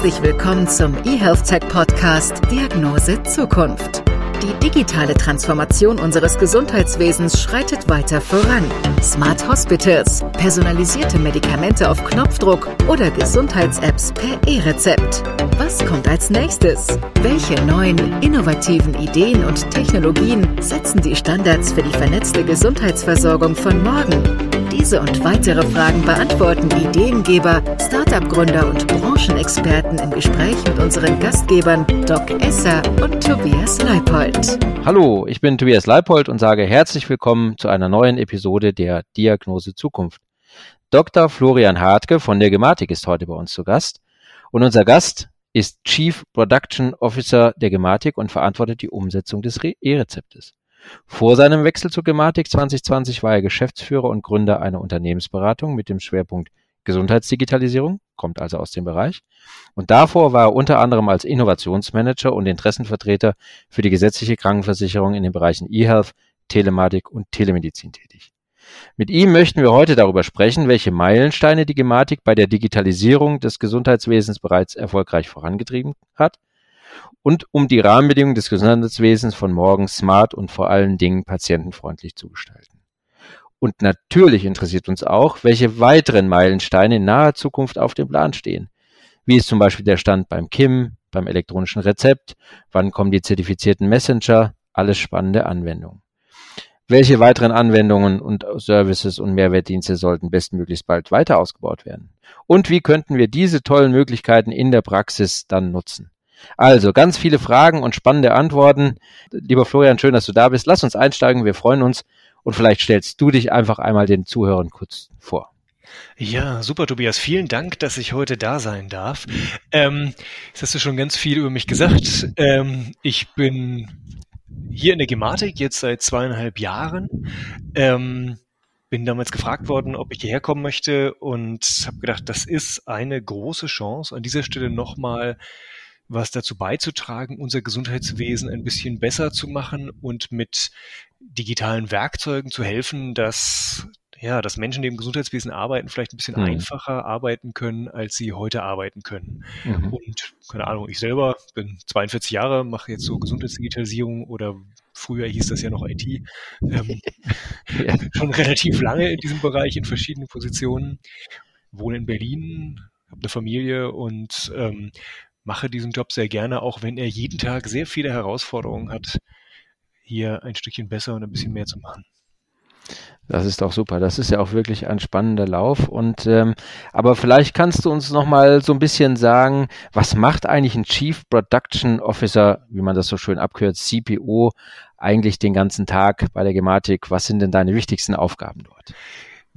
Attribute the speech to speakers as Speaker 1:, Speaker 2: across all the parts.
Speaker 1: Herzlich willkommen zum eHealth Tech Podcast Diagnose Zukunft. Die digitale Transformation unseres Gesundheitswesens schreitet weiter voran. Smart Hospitals, personalisierte Medikamente auf Knopfdruck oder Gesundheits-Apps per E-Rezept. Was kommt als nächstes? Welche neuen, innovativen Ideen und Technologien setzen die Standards für die vernetzte Gesundheitsversorgung von morgen? Diese und weitere Fragen beantworten Ideengeber, Startup-Gründer und Branchenexperten im Gespräch mit unseren Gastgebern Doc Esser und Tobias Leipold.
Speaker 2: Hallo, ich bin Tobias Leipold und sage herzlich willkommen zu einer neuen Episode der Diagnose Zukunft. Dr. Florian Hartke von der Gematik ist heute bei uns zu Gast und unser Gast ist Chief Production Officer der Gematik und verantwortet die Umsetzung des E-Rezeptes. Vor seinem Wechsel zur Gematik 2020 war er Geschäftsführer und Gründer einer Unternehmensberatung mit dem Schwerpunkt Gesundheitsdigitalisierung, kommt also aus dem Bereich. Und davor war er unter anderem als Innovationsmanager und Interessenvertreter für die gesetzliche Krankenversicherung in den Bereichen eHealth, Telematik und Telemedizin tätig. Mit ihm möchten wir heute darüber sprechen, welche Meilensteine die Gematik bei der Digitalisierung des Gesundheitswesens bereits erfolgreich vorangetrieben hat und um die Rahmenbedingungen des Gesundheitswesens von morgen smart und vor allen Dingen patientenfreundlich zu gestalten. Und natürlich interessiert uns auch, welche weiteren Meilensteine in naher Zukunft auf dem Plan stehen. Wie ist zum Beispiel der Stand beim KIM, beim elektronischen Rezept, wann kommen die zertifizierten Messenger, alles spannende Anwendungen. Welche weiteren Anwendungen und Services und Mehrwertdienste sollten bestmöglichst bald weiter ausgebaut werden? Und wie könnten wir diese tollen Möglichkeiten in der Praxis dann nutzen? Also ganz viele Fragen und spannende Antworten. Lieber Florian, schön, dass du da bist. Lass uns einsteigen, wir freuen uns und vielleicht stellst du dich einfach einmal den Zuhörern kurz vor.
Speaker 3: Ja, super, Tobias. Vielen Dank, dass ich heute da sein darf. Ähm, jetzt hast du schon ganz viel über mich gesagt. Ähm, ich bin hier in der Gematik jetzt seit zweieinhalb Jahren. Ähm, bin damals gefragt worden, ob ich hierher kommen möchte und habe gedacht, das ist eine große Chance, an dieser Stelle nochmal was dazu beizutragen, unser Gesundheitswesen ein bisschen besser zu machen und mit digitalen Werkzeugen zu helfen, dass ja, dass Menschen, die im Gesundheitswesen arbeiten, vielleicht ein bisschen mhm. einfacher arbeiten können, als sie heute arbeiten können. Mhm. Und keine Ahnung, ich selber bin 42 Jahre, mache jetzt so Gesundheitsdigitalisierung oder früher hieß das ja noch IT, ähm, ja. schon relativ lange in diesem Bereich in verschiedenen Positionen, wohne in Berlin, habe eine Familie und ähm, mache diesen Job sehr gerne, auch wenn er jeden Tag sehr viele Herausforderungen hat, hier ein Stückchen besser und ein bisschen mehr zu machen.
Speaker 2: Das ist doch super. Das ist ja auch wirklich ein spannender Lauf. Und ähm, aber vielleicht kannst du uns noch mal so ein bisschen sagen, was macht eigentlich ein Chief Production Officer, wie man das so schön abkürzt, CPO, eigentlich den ganzen Tag bei der Gematik? Was sind denn deine wichtigsten Aufgaben dort?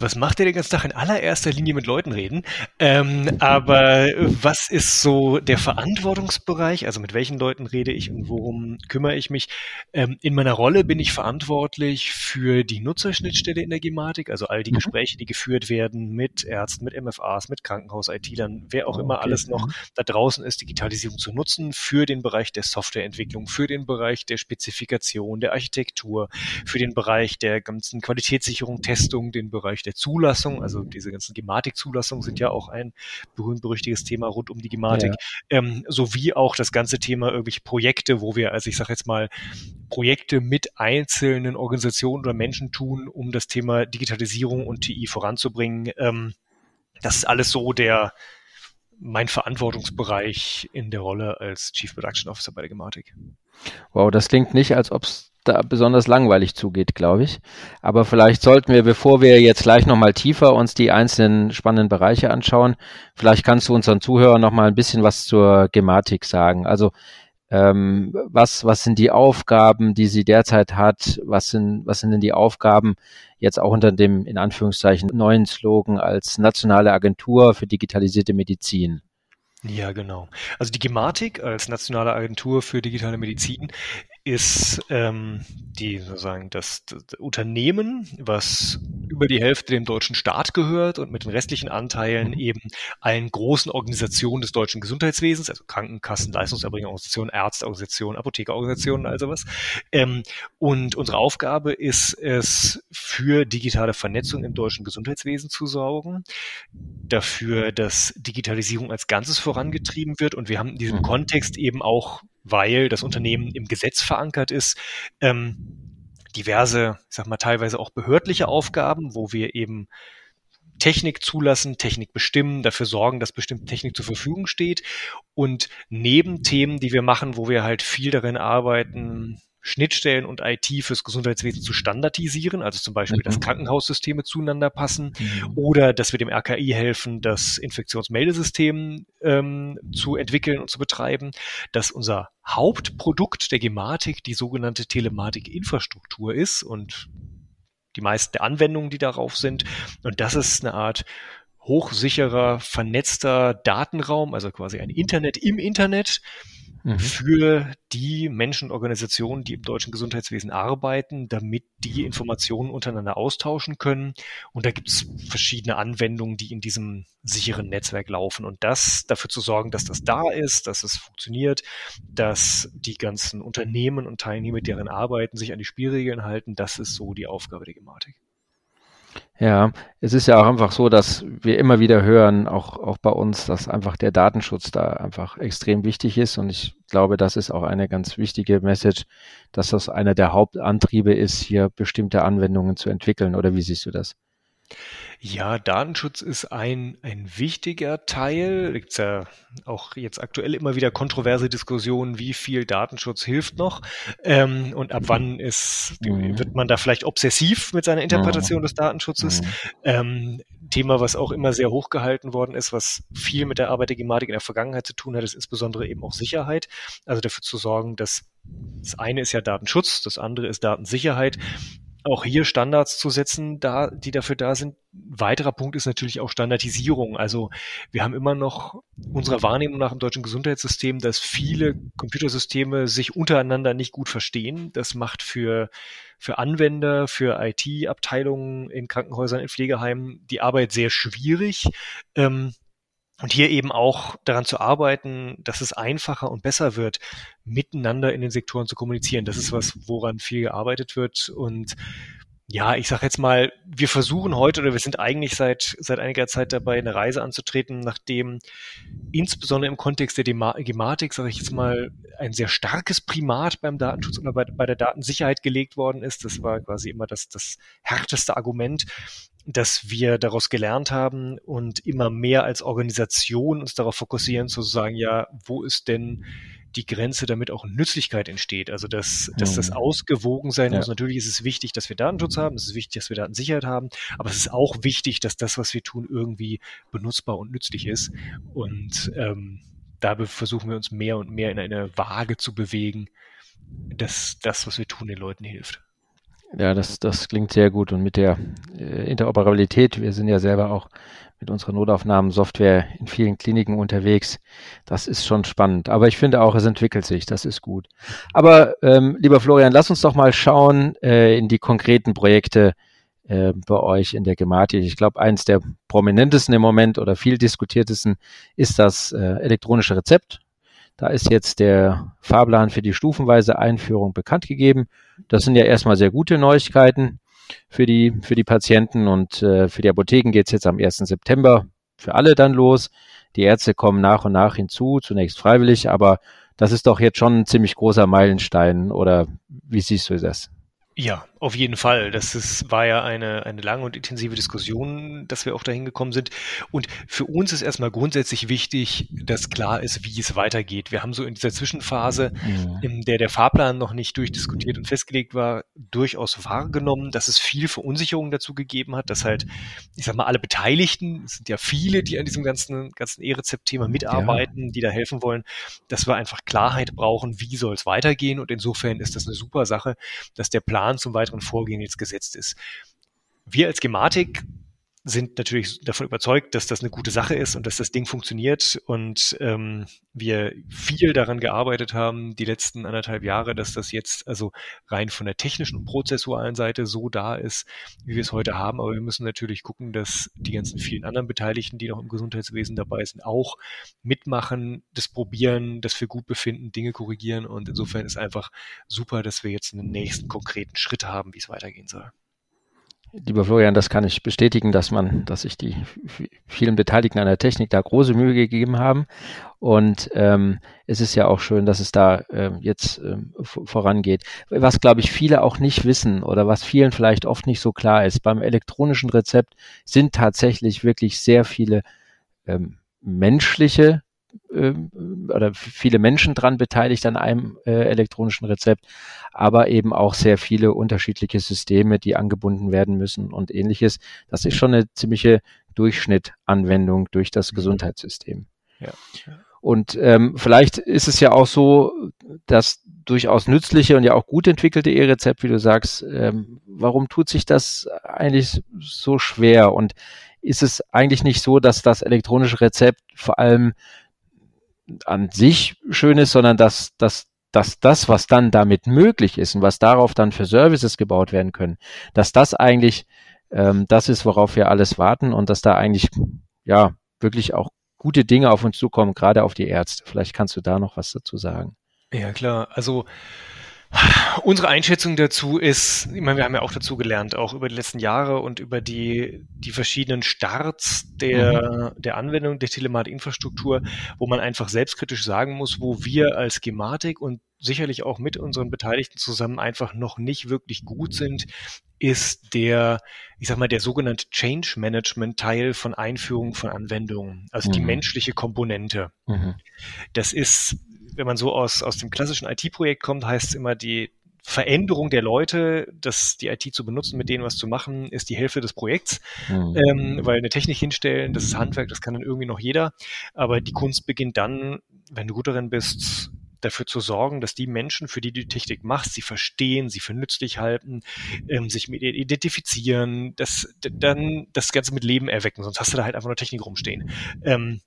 Speaker 3: Was macht ihr den ganzen Tag in allererster Linie mit Leuten reden? Ähm, aber was ist so der Verantwortungsbereich? Also mit welchen Leuten rede ich und worum kümmere ich mich? Ähm, in meiner Rolle bin ich verantwortlich für die Nutzerschnittstelle in der Gematik, also all die mhm. Gespräche, die geführt werden mit Ärzten, mit MFAs, mit Krankenhaus-IT-Lern, wer auch okay. immer alles noch mhm. da draußen ist, Digitalisierung zu nutzen für den Bereich der Softwareentwicklung, für den Bereich der Spezifikation, der Architektur, für den Bereich der ganzen Qualitätssicherung, Testung, den Bereich der der Zulassung, also diese ganzen Gematik-Zulassungen sind ja auch ein berühmt-berüchtiges Thema rund um die Gematik, ja. ähm, sowie auch das ganze Thema irgendwelche Projekte, wo wir, also ich sage jetzt mal, Projekte mit einzelnen Organisationen oder Menschen tun, um das Thema Digitalisierung und TI voranzubringen. Ähm, das ist alles so der mein Verantwortungsbereich in der Rolle als Chief Production Officer bei der Gematik.
Speaker 2: Wow, das klingt nicht, als ob es da besonders langweilig zugeht, glaube ich. Aber vielleicht sollten wir, bevor wir jetzt gleich nochmal tiefer uns die einzelnen spannenden Bereiche anschauen, vielleicht kannst du unseren Zuhörern nochmal ein bisschen was zur Gematik sagen. Also ähm, was, was sind die Aufgaben, die sie derzeit hat? Was sind, was sind denn die Aufgaben jetzt auch unter dem, in Anführungszeichen, neuen Slogan als nationale Agentur für digitalisierte Medizin?
Speaker 3: Ja, genau. Also die Gematik als nationale Agentur für digitale Medizin ist ähm, die sozusagen das, das, Unternehmen, was über die Hälfte dem deutschen Staat gehört und mit den restlichen Anteilen mhm. eben allen großen Organisationen des deutschen Gesundheitswesens, also Krankenkassen, Leistungserbringerorganisationen, Ärzteorganisationen, Apothekerorganisationen, also was. Ähm, und unsere Aufgabe ist es, für digitale Vernetzung im deutschen Gesundheitswesen zu sorgen, dafür, dass Digitalisierung als Ganzes vorangetrieben wird. Und wir haben in diesem mhm. Kontext eben auch, weil das Unternehmen im Gesetz verankert ist, ähm, diverse, ich sag mal, teilweise auch behördliche Aufgaben, wo wir eben Technik zulassen, Technik bestimmen, dafür sorgen, dass bestimmte Technik zur Verfügung steht. Und neben Themen, die wir machen, wo wir halt viel darin arbeiten, Schnittstellen und IT fürs Gesundheitswesen zu standardisieren, also zum Beispiel, dass mhm. Krankenhaussysteme zueinander passen mhm. oder dass wir dem RKI helfen, das Infektionsmeldesystem ähm, zu entwickeln und zu betreiben, dass unser Hauptprodukt der Gematik die sogenannte Telematik-Infrastruktur ist und die meisten der Anwendungen, die darauf sind. Und das ist eine Art hochsicherer, vernetzter Datenraum, also quasi ein Internet im Internet, mhm. für die Menschen und Organisationen, die im deutschen Gesundheitswesen arbeiten, damit die Informationen untereinander austauschen können. Und da gibt es verschiedene Anwendungen, die in diesem sicheren Netzwerk laufen. Und das dafür zu sorgen, dass das da ist, dass es funktioniert, dass die ganzen Unternehmen und Teilnehmer, deren arbeiten, sich an die Spielregeln halten, das ist so die Aufgabe der Gematik.
Speaker 2: Ja, es ist ja auch einfach so, dass wir immer wieder hören, auch, auch bei uns, dass einfach der Datenschutz da einfach extrem wichtig ist. Und ich glaube, das ist auch eine ganz wichtige Message, dass das einer der Hauptantriebe ist, hier bestimmte Anwendungen zu entwickeln. Oder wie siehst du das?
Speaker 3: Ja, Datenschutz ist ein, ein wichtiger Teil. Da gibt's ja auch jetzt aktuell immer wieder kontroverse Diskussionen, wie viel Datenschutz hilft noch ähm, und ab wann ist, mhm. wird man da vielleicht obsessiv mit seiner Interpretation mhm. des Datenschutzes. Mhm. Ähm, Thema, was auch immer sehr hochgehalten worden ist, was viel mit der Arbeit der Gematik in der Vergangenheit zu tun hat, ist insbesondere eben auch Sicherheit. Also dafür zu sorgen, dass das eine ist ja Datenschutz, das andere ist Datensicherheit auch hier Standards zu setzen, da, die dafür da sind. Weiterer Punkt ist natürlich auch Standardisierung. Also wir haben immer noch unserer Wahrnehmung nach im deutschen Gesundheitssystem, dass viele Computersysteme sich untereinander nicht gut verstehen. Das macht für, für Anwender, für IT-Abteilungen in Krankenhäusern, in Pflegeheimen die Arbeit sehr schwierig. Ähm, und hier eben auch daran zu arbeiten, dass es einfacher und besser wird, miteinander in den Sektoren zu kommunizieren. Das ist was, woran viel gearbeitet wird. Und ja, ich sage jetzt mal, wir versuchen heute oder wir sind eigentlich seit, seit einiger Zeit dabei, eine Reise anzutreten, nachdem insbesondere im Kontext der Gematik, sage ich jetzt mal, ein sehr starkes Primat beim Datenschutz oder bei, bei der Datensicherheit gelegt worden ist. Das war quasi immer das, das härteste Argument dass wir daraus gelernt haben und immer mehr als Organisation uns darauf fokussieren, zu sagen, ja, wo ist denn die Grenze, damit auch Nützlichkeit entsteht. Also dass, dass das mhm. ausgewogen sein ja. muss. Natürlich ist es wichtig, dass wir Datenschutz haben, es ist wichtig, dass wir Datensicherheit haben, aber es ist auch wichtig, dass das, was wir tun, irgendwie benutzbar und nützlich ist. Und ähm, da versuchen wir uns mehr und mehr in eine Waage zu bewegen, dass das, was wir tun, den Leuten hilft.
Speaker 2: Ja, das, das klingt sehr gut. Und mit der äh, Interoperabilität, wir sind ja selber auch mit unserer Notaufnahmen-Software in vielen Kliniken unterwegs. Das ist schon spannend. Aber ich finde auch, es entwickelt sich. Das ist gut. Aber ähm, lieber Florian, lass uns doch mal schauen äh, in die konkreten Projekte äh, bei euch in der Gematik. Ich glaube, eins der prominentesten im Moment oder viel diskutiertesten ist das äh, elektronische Rezept. Da ist jetzt der Fahrplan für die stufenweise Einführung bekannt gegeben. Das sind ja erstmal sehr gute Neuigkeiten für die, für die Patienten und äh, für die Apotheken geht es jetzt am 1. September für alle dann los. Die Ärzte kommen nach und nach hinzu, zunächst freiwillig, aber das ist doch jetzt schon ein ziemlich großer Meilenstein oder wie siehst du das?
Speaker 3: Ja, auf jeden Fall. Das ist, war ja eine, eine lange und intensive Diskussion, dass wir auch dahin gekommen sind. Und für uns ist erstmal grundsätzlich wichtig, dass klar ist, wie es weitergeht. Wir haben so in dieser Zwischenphase, mhm. in der der Fahrplan noch nicht durchdiskutiert und festgelegt war, durchaus wahrgenommen, dass es viel Verunsicherung dazu gegeben hat, dass halt, ich sag mal, alle Beteiligten, es sind ja viele, die an diesem ganzen, ganzen E-Rezept-Thema mitarbeiten, ja. die da helfen wollen, dass wir einfach Klarheit brauchen, wie soll es weitergehen. Und insofern ist das eine super Sache, dass der Plan zum weiteren weiteren Vorgehen jetzt gesetzt ist. Wir als Gematik sind natürlich davon überzeugt, dass das eine gute Sache ist und dass das Ding funktioniert und ähm, wir viel daran gearbeitet haben, die letzten anderthalb Jahre, dass das jetzt also rein von der technischen und prozessualen Seite so da ist, wie wir es heute haben. Aber wir müssen natürlich gucken, dass die ganzen vielen anderen Beteiligten, die noch im Gesundheitswesen dabei sind, auch mitmachen, das probieren, das für gut befinden, Dinge korrigieren. Und insofern ist einfach super, dass wir jetzt einen nächsten konkreten Schritt haben, wie es weitergehen soll.
Speaker 2: Lieber Florian, das kann ich bestätigen, dass man, dass sich die vielen Beteiligten an der Technik da große Mühe gegeben haben. Und ähm, es ist ja auch schön, dass es da ähm, jetzt ähm, vorangeht. Was, glaube ich, viele auch nicht wissen oder was vielen vielleicht oft nicht so klar ist, beim elektronischen Rezept sind tatsächlich wirklich sehr viele ähm, menschliche äh, oder viele Menschen dran beteiligt an einem äh, elektronischen Rezept, aber eben auch sehr viele unterschiedliche Systeme, die angebunden werden müssen und ähnliches. Das ist schon eine ziemliche Durchschnittanwendung durch das mhm. Gesundheitssystem. Ja. Und ähm, vielleicht ist es ja auch so, dass durchaus nützliche und ja auch gut entwickelte E-Rezept, wie du sagst, ähm, warum tut sich das eigentlich so schwer? Und ist es eigentlich nicht so, dass das elektronische Rezept vor allem an sich schön ist, sondern dass, dass, dass das, was dann damit möglich ist und was darauf dann für Services gebaut werden können, dass das eigentlich ähm, das ist, worauf wir alles warten und dass da eigentlich ja wirklich auch gute Dinge auf uns zukommen, gerade auf die Ärzte. Vielleicht kannst du da noch was dazu sagen.
Speaker 3: Ja, klar. Also Unsere Einschätzung dazu ist, ich meine, wir haben ja auch dazu gelernt, auch über die letzten Jahre und über die, die verschiedenen Starts der, mhm. der Anwendung der Telematikinfrastruktur, wo man einfach selbstkritisch sagen muss, wo wir als Gematik und sicherlich auch mit unseren Beteiligten zusammen einfach noch nicht wirklich gut sind, ist der, ich sag mal, der sogenannte Change Management Teil von Einführung von Anwendungen, also mhm. die menschliche Komponente. Mhm. Das ist wenn man so aus, aus dem klassischen IT-Projekt kommt, heißt es immer, die Veränderung der Leute, das, die IT zu benutzen, mit denen was zu machen, ist die Hälfte des Projekts. Mhm. Ähm, weil eine Technik hinstellen, das ist Handwerk, das kann dann irgendwie noch jeder. Aber die Kunst beginnt dann, wenn du gut darin bist, dafür zu sorgen, dass die Menschen, für die du die Technik machst, sie verstehen, sie für nützlich halten, ähm, sich mit ihr identifizieren, das, dann das Ganze mit Leben erwecken, sonst hast du da halt einfach nur Technik rumstehen. Ähm,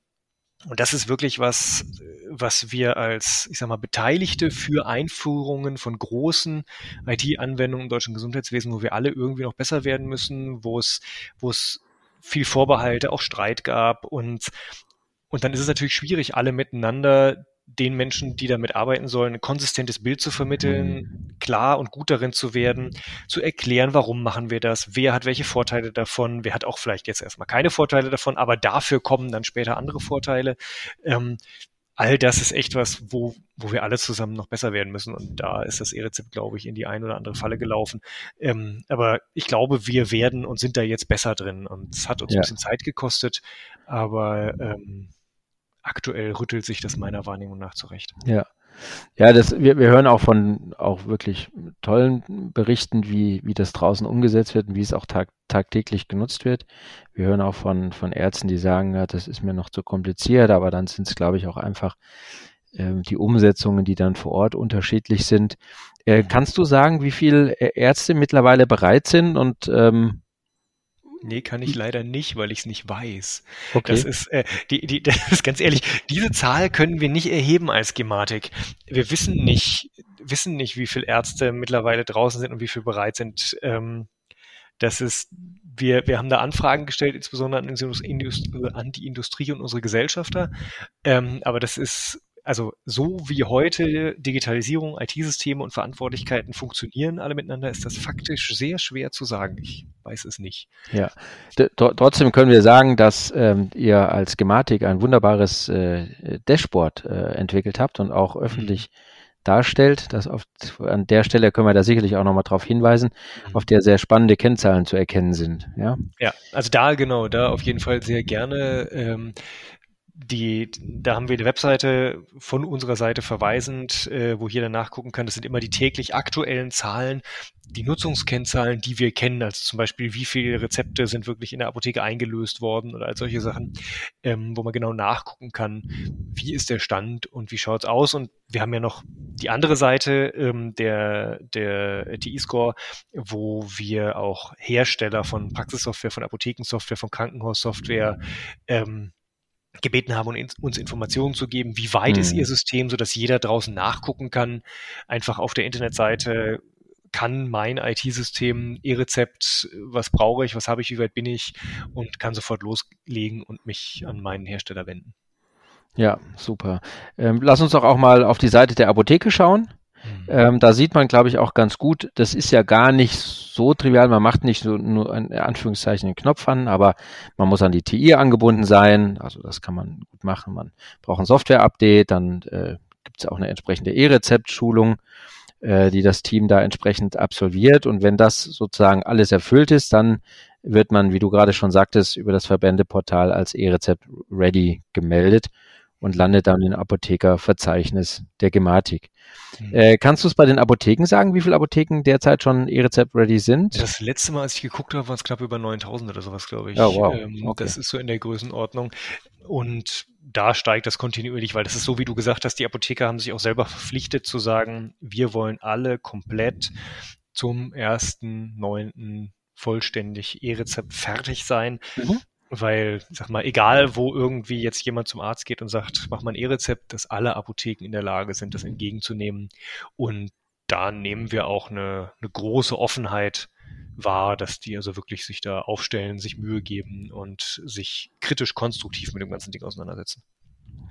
Speaker 3: und das ist wirklich was, was wir als, ich sag mal, Beteiligte für Einführungen von großen IT-Anwendungen im deutschen Gesundheitswesen, wo wir alle irgendwie noch besser werden müssen, wo es, wo es viel Vorbehalte, auch Streit gab und und dann ist es natürlich schwierig, alle miteinander den Menschen, die damit arbeiten sollen, ein konsistentes Bild zu vermitteln, mhm. klar und gut darin zu werden, zu erklären, warum machen wir das, wer hat welche Vorteile davon, wer hat auch vielleicht jetzt erstmal keine Vorteile davon, aber dafür kommen dann später andere Vorteile. Ähm, all das ist echt was, wo, wo wir alle zusammen noch besser werden müssen. Und da ist das E-Rezept, glaube ich, in die ein oder andere Falle gelaufen. Ähm, aber ich glaube, wir werden und sind da jetzt besser drin. Und es hat uns ja. ein bisschen Zeit gekostet, aber ähm, aktuell rüttelt sich das meiner Wahrnehmung nach zurecht.
Speaker 2: Ja. Ja, das, wir, wir hören auch von auch wirklich tollen Berichten, wie, wie das draußen umgesetzt wird und wie es auch tag, tagtäglich genutzt wird. Wir hören auch von, von Ärzten, die sagen, ja, das ist mir noch zu kompliziert, aber dann sind es, glaube ich, auch einfach äh, die Umsetzungen, die dann vor Ort unterschiedlich sind. Äh, kannst du sagen, wie viele Ärzte mittlerweile bereit sind und ähm,
Speaker 3: Nee, kann ich hm. leider nicht, weil ich es nicht weiß. Okay. Das ist, äh, die, die, das ist ganz ehrlich, diese Zahl können wir nicht erheben als Gematik. Wir wissen nicht, wissen nicht, wie viele Ärzte mittlerweile draußen sind und wie viele bereit sind. Ähm, das ist, wir, wir haben da Anfragen gestellt, insbesondere an, an die Industrie und unsere Gesellschafter. Ähm, aber das ist also so wie heute Digitalisierung, IT-Systeme und Verantwortlichkeiten funktionieren alle miteinander, ist das faktisch sehr schwer zu sagen. Ich weiß es nicht.
Speaker 2: Ja, trotzdem können wir sagen, dass ähm, ihr als Gematik ein wunderbares äh, Dashboard äh, entwickelt habt und auch öffentlich mhm. darstellt. Das auf, an der Stelle können wir da sicherlich auch nochmal darauf hinweisen, mhm. auf der sehr spannende Kennzahlen zu erkennen sind. Ja,
Speaker 3: ja also da genau, da auf jeden Fall sehr gerne. Ähm, die, da haben wir eine Webseite von unserer Seite verweisend, äh, wo jeder nachgucken kann. Das sind immer die täglich aktuellen Zahlen, die Nutzungskennzahlen, die wir kennen. Also zum Beispiel, wie viele Rezepte sind wirklich in der Apotheke eingelöst worden oder all solche Sachen, ähm, wo man genau nachgucken kann, wie ist der Stand und wie schaut's aus. Und wir haben ja noch die andere Seite ähm, der, der TI-Score, wo wir auch Hersteller von Praxissoftware, von Apothekensoftware, von Krankenhaussoftware ähm, gebeten haben, uns Informationen zu geben, wie weit mhm. ist ihr System, so dass jeder draußen nachgucken kann. Einfach auf der Internetseite kann mein IT-System E-Rezept, was brauche ich, was habe ich, wie weit bin ich und kann sofort loslegen und mich an meinen Hersteller wenden.
Speaker 2: Ja, super. Ähm, lass uns doch auch mal auf die Seite der Apotheke schauen. Mhm. Ähm, da sieht man, glaube ich, auch ganz gut, das ist ja gar nicht so trivial. Man macht nicht nur, nur in Anführungszeichen den Knopf an, aber man muss an die TI angebunden sein. Also das kann man gut machen. Man braucht ein Software-Update, dann äh, gibt es auch eine entsprechende E-Rezept-Schulung, äh, die das Team da entsprechend absolviert. Und wenn das sozusagen alles erfüllt ist, dann wird man, wie du gerade schon sagtest, über das Verbändeportal als E-Rezept ready gemeldet und landet dann im Apothekerverzeichnis der Gematik. Mhm. Äh, kannst du es bei den Apotheken sagen, wie viele Apotheken derzeit schon E-Rezept-ready sind?
Speaker 3: Das letzte Mal, als ich geguckt habe, waren es knapp über 9000 oder sowas, glaube ich.
Speaker 2: Oh, wow. Ähm,
Speaker 3: okay. Das ist so in der Größenordnung. Und da steigt das kontinuierlich, weil das ist so, wie du gesagt hast, die Apotheker haben sich auch selber verpflichtet zu sagen, wir wollen alle komplett zum 1.9. vollständig E-Rezept fertig sein. Mhm weil, sag mal, egal wo irgendwie jetzt jemand zum Arzt geht und sagt, mach mal ein E-Rezept, dass alle Apotheken in der Lage sind, das entgegenzunehmen. Und da nehmen wir auch eine, eine große Offenheit wahr, dass die also wirklich sich da aufstellen, sich Mühe geben und sich kritisch konstruktiv mit dem ganzen Ding auseinandersetzen.